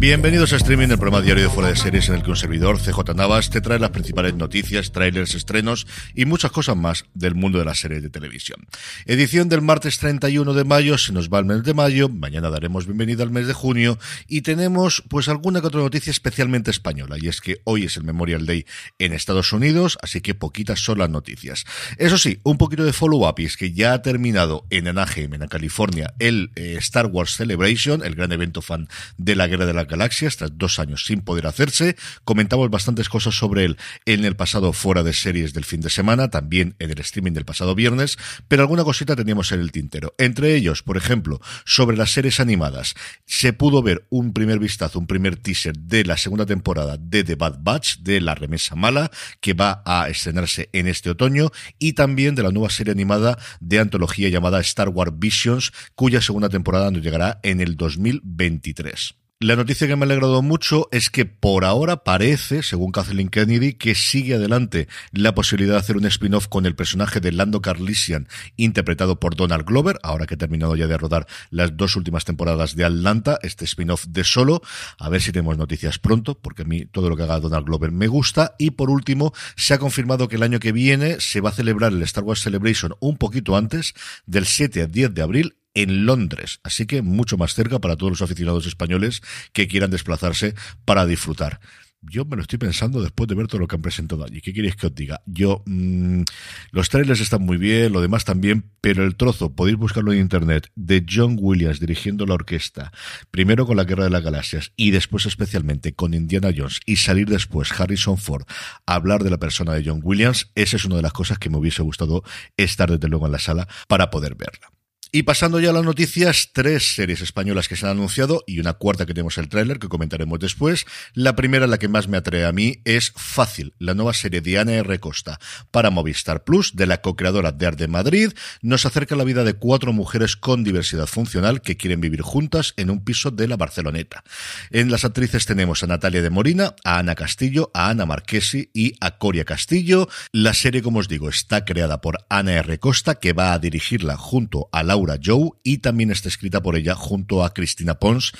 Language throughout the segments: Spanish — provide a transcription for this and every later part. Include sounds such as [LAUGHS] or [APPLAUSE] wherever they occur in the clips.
Bienvenidos a Streaming, el programa diario de Fuera de Series en el que un servidor, CJ Navas, te trae las principales noticias, trailers, estrenos y muchas cosas más del mundo de las series de televisión. Edición del martes 31 de mayo, se nos va el mes de mayo, mañana daremos bienvenida al mes de junio y tenemos pues alguna que otra noticia especialmente española y es que hoy es el Memorial Day en Estados Unidos, así que poquitas son las noticias. Eso sí, un poquito de follow-up y es que ya ha terminado en Anaheim, en California, el eh, Star Wars Celebration, el gran evento fan de la Guerra de la Galaxia, tras dos años sin poder hacerse. Comentamos bastantes cosas sobre él en el pasado fuera de series del fin de semana, también en el streaming del pasado viernes, pero alguna cosita teníamos en el tintero. Entre ellos, por ejemplo, sobre las series animadas, se pudo ver un primer vistazo, un primer teaser de la segunda temporada de The Bad Batch, de La Remesa Mala, que va a estrenarse en este otoño, y también de la nueva serie animada de antología llamada Star Wars Visions, cuya segunda temporada nos llegará en el 2023. La noticia que me ha alegrado mucho es que por ahora parece, según Kathleen Kennedy, que sigue adelante la posibilidad de hacer un spin-off con el personaje de Lando Carlisian, interpretado por Donald Glover, ahora que he terminado ya de rodar las dos últimas temporadas de Atlanta, este spin-off de solo. A ver si tenemos noticias pronto, porque a mí todo lo que haga Donald Glover me gusta. Y por último, se ha confirmado que el año que viene se va a celebrar el Star Wars Celebration un poquito antes, del 7 al 10 de abril, en Londres, así que mucho más cerca para todos los aficionados españoles que quieran desplazarse para disfrutar. Yo me lo estoy pensando después de ver todo lo que han presentado allí. ¿Qué queréis que os diga? Yo, mmm, los trailers están muy bien, lo demás también, pero el trozo, podéis buscarlo en internet, de John Williams dirigiendo la orquesta, primero con la Guerra de las Galaxias y después especialmente con Indiana Jones y salir después Harrison Ford a hablar de la persona de John Williams, esa es una de las cosas que me hubiese gustado estar desde luego en la sala para poder verla. Y pasando ya a las noticias, tres series españolas que se han anunciado y una cuarta que tenemos el tráiler que comentaremos después. La primera, la que más me atrae a mí, es Fácil, la nueva serie de Ana R. Costa para Movistar Plus, de la co-creadora de Arte Madrid. Nos acerca la vida de cuatro mujeres con diversidad funcional que quieren vivir juntas en un piso de la Barceloneta. En las actrices tenemos a Natalia de Morina, a Ana Castillo, a Ana Marquesi y a Coria Castillo. La serie, como os digo, está creada por Ana R. Costa, que va a dirigirla junto a la Laura Joe y también está escrita por ella junto a Cristina Pons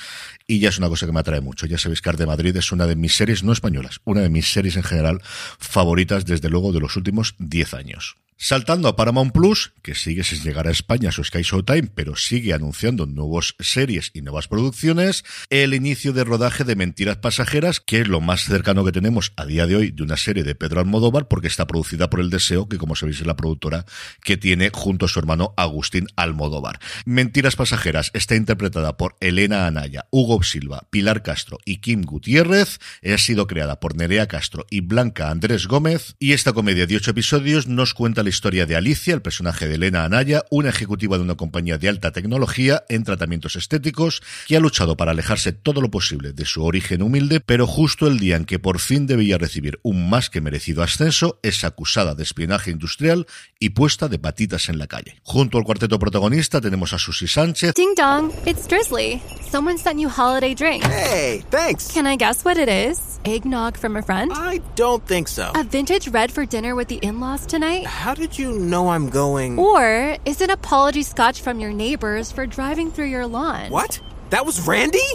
y ya es una cosa que me atrae mucho. Ya sabéis que Arte de Madrid es una de mis series no españolas, una de mis series en general favoritas desde luego de los últimos 10 años. Saltando a Paramount Plus, que sigue sin llegar a España su Sky Showtime, pero sigue anunciando nuevas series y nuevas producciones, el inicio de rodaje de Mentiras Pasajeras, que es lo más cercano que tenemos a día de hoy de una serie de Pedro Almodóvar, porque está producida por El Deseo, que como sabéis es la productora que tiene junto a su hermano Agustín Almodóvar. Mentiras Pasajeras está interpretada por Elena Anaya, Hugo Silva, Pilar Castro y Kim Gutiérrez, ha sido creada por Nerea Castro y Blanca Andrés Gómez, y esta comedia de ocho episodios nos cuenta la historia de Alicia, el personaje de Elena Anaya, una ejecutiva de una compañía de alta tecnología en tratamientos estéticos, que ha luchado para alejarse todo lo posible de su origen humilde, pero justo el día en que por fin debía recibir un más que merecido ascenso, es acusada de espionaje industrial y puesta de patitas en la calle. Junto al cuarteto protagonista tenemos a Susi Sánchez. Ding dong, it's Drizzly. Someone sent you holiday drinks. Hey, thanks. Can I guess what it is? Eggnog from a friend? I don't think so. A vintage red for dinner with the in-laws tonight? How did you know I'm going? Or is it apology scotch from your neighbors for driving through your lawn? What? That was Randy?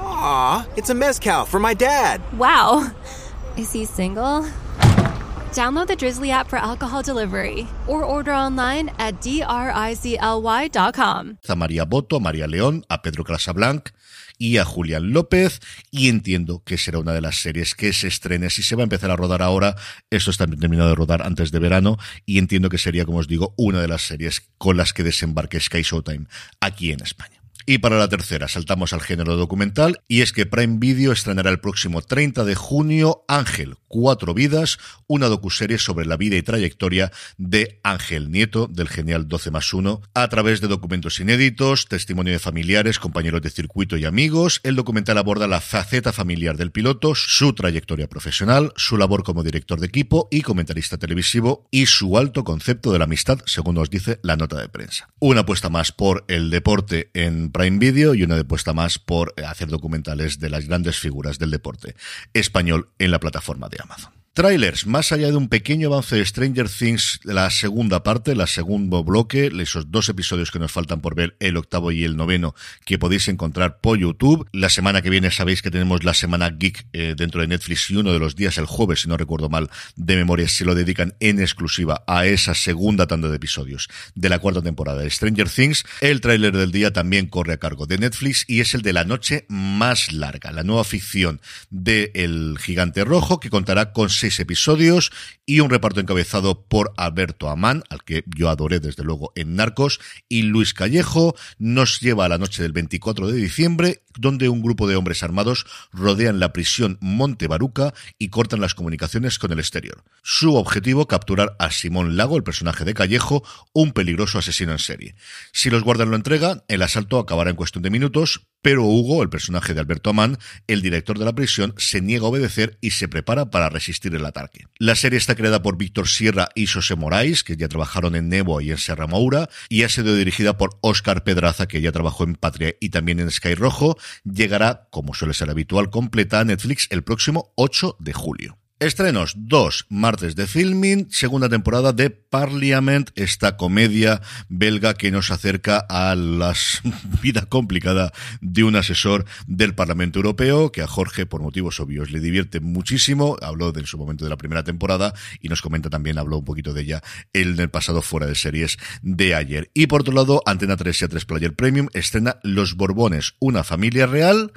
Aw, it's a mezcal for my dad. Wow. Is he single? Download the Drizzly app for alcohol delivery or order online at drizly.com. A María Boto, María León, a Pedro Casablanc y a Julián López y entiendo que será una de las series que se estrene. Si se va a empezar a rodar ahora esto está terminado de rodar antes de verano y entiendo que sería como os digo una de las series con las que desembarque Sky Showtime aquí en España y para la tercera, saltamos al género documental, y es que Prime Video estrenará el próximo 30 de junio Ángel, Cuatro Vidas, una docuserie sobre la vida y trayectoria de Ángel Nieto, del genial 12 más 1, a través de documentos inéditos, testimonio de familiares, compañeros de circuito y amigos. El documental aborda la faceta familiar del piloto, su trayectoria profesional, su labor como director de equipo y comentarista televisivo, y su alto concepto de la amistad, según nos dice la nota de prensa. Una apuesta más por el deporte en Prime Video y una apuesta más por hacer documentales de las grandes figuras del deporte español en la plataforma de Amazon. Trailers, más allá de un pequeño avance de Stranger Things, la segunda parte, la segundo bloque, esos dos episodios que nos faltan por ver, el octavo y el noveno, que podéis encontrar por YouTube. La semana que viene sabéis que tenemos la semana Geek eh, dentro de Netflix y uno de los días, el jueves, si no recuerdo mal, de memoria, se lo dedican en exclusiva a esa segunda tanda de episodios de la cuarta temporada de Stranger Things. El tráiler del día también corre a cargo de Netflix y es el de la noche más larga, la nueva ficción de El Gigante Rojo, que contará con seis episodios y un reparto encabezado por Alberto Amán, al que yo adoré desde luego en Narcos, y Luis Callejo, nos lleva a la noche del 24 de diciembre, donde un grupo de hombres armados rodean la prisión Monte Baruca y cortan las comunicaciones con el exterior. Su objetivo, capturar a Simón Lago, el personaje de Callejo, un peligroso asesino en serie. Si los guardan lo entregan, el asalto acabará en cuestión de minutos, pero Hugo, el personaje de Alberto Amán, el director de la prisión, se niega a obedecer y se prepara para resistir el ataque. La serie está creada por Víctor Sierra y José Moraes, que ya trabajaron en Nebo y en Serra Moura, y ha sido dirigida por Óscar Pedraza, que ya trabajó en Patria y también en Sky Rojo. Llegará, como suele ser habitual, completa a Netflix el próximo 8 de julio. Estrenos, dos martes de filming, segunda temporada de Parliament, esta comedia belga que nos acerca a la [LAUGHS] vida complicada de un asesor del Parlamento Europeo, que a Jorge, por motivos obvios, le divierte muchísimo. Habló en su momento de la primera temporada y nos comenta también, habló un poquito de ella el pasado fuera de series de ayer. Y por otro lado, Antena 3 y A3 Player Premium estrena Los Borbones, una familia real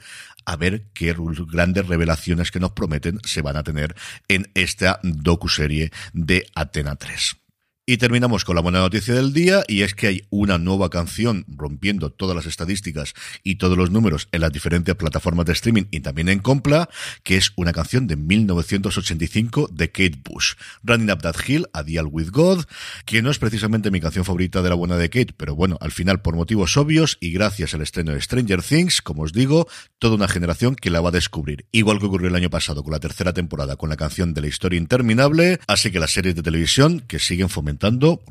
a ver qué grandes revelaciones que nos prometen se van a tener en esta docuserie de Atena 3. Y terminamos con la buena noticia del día y es que hay una nueva canción rompiendo todas las estadísticas y todos los números en las diferentes plataformas de streaming y también en Compla, que es una canción de 1985 de Kate Bush, Running Up That Hill, A Deal With God, que no es precisamente mi canción favorita de la buena de Kate, pero bueno, al final por motivos obvios y gracias al estreno de Stranger Things, como os digo, toda una generación que la va a descubrir, igual que ocurrió el año pasado con la tercera temporada con la canción de la historia interminable, así que las series de televisión que siguen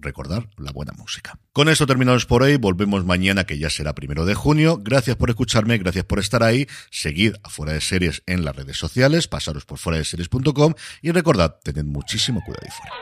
recordar la buena música. Con esto terminamos por hoy, volvemos mañana que ya será primero de junio. Gracias por escucharme, gracias por estar ahí. Seguid a Fuera de Series en las redes sociales, pasaros por fuera de series.com y recordad, tened muchísimo cuidado y fuera.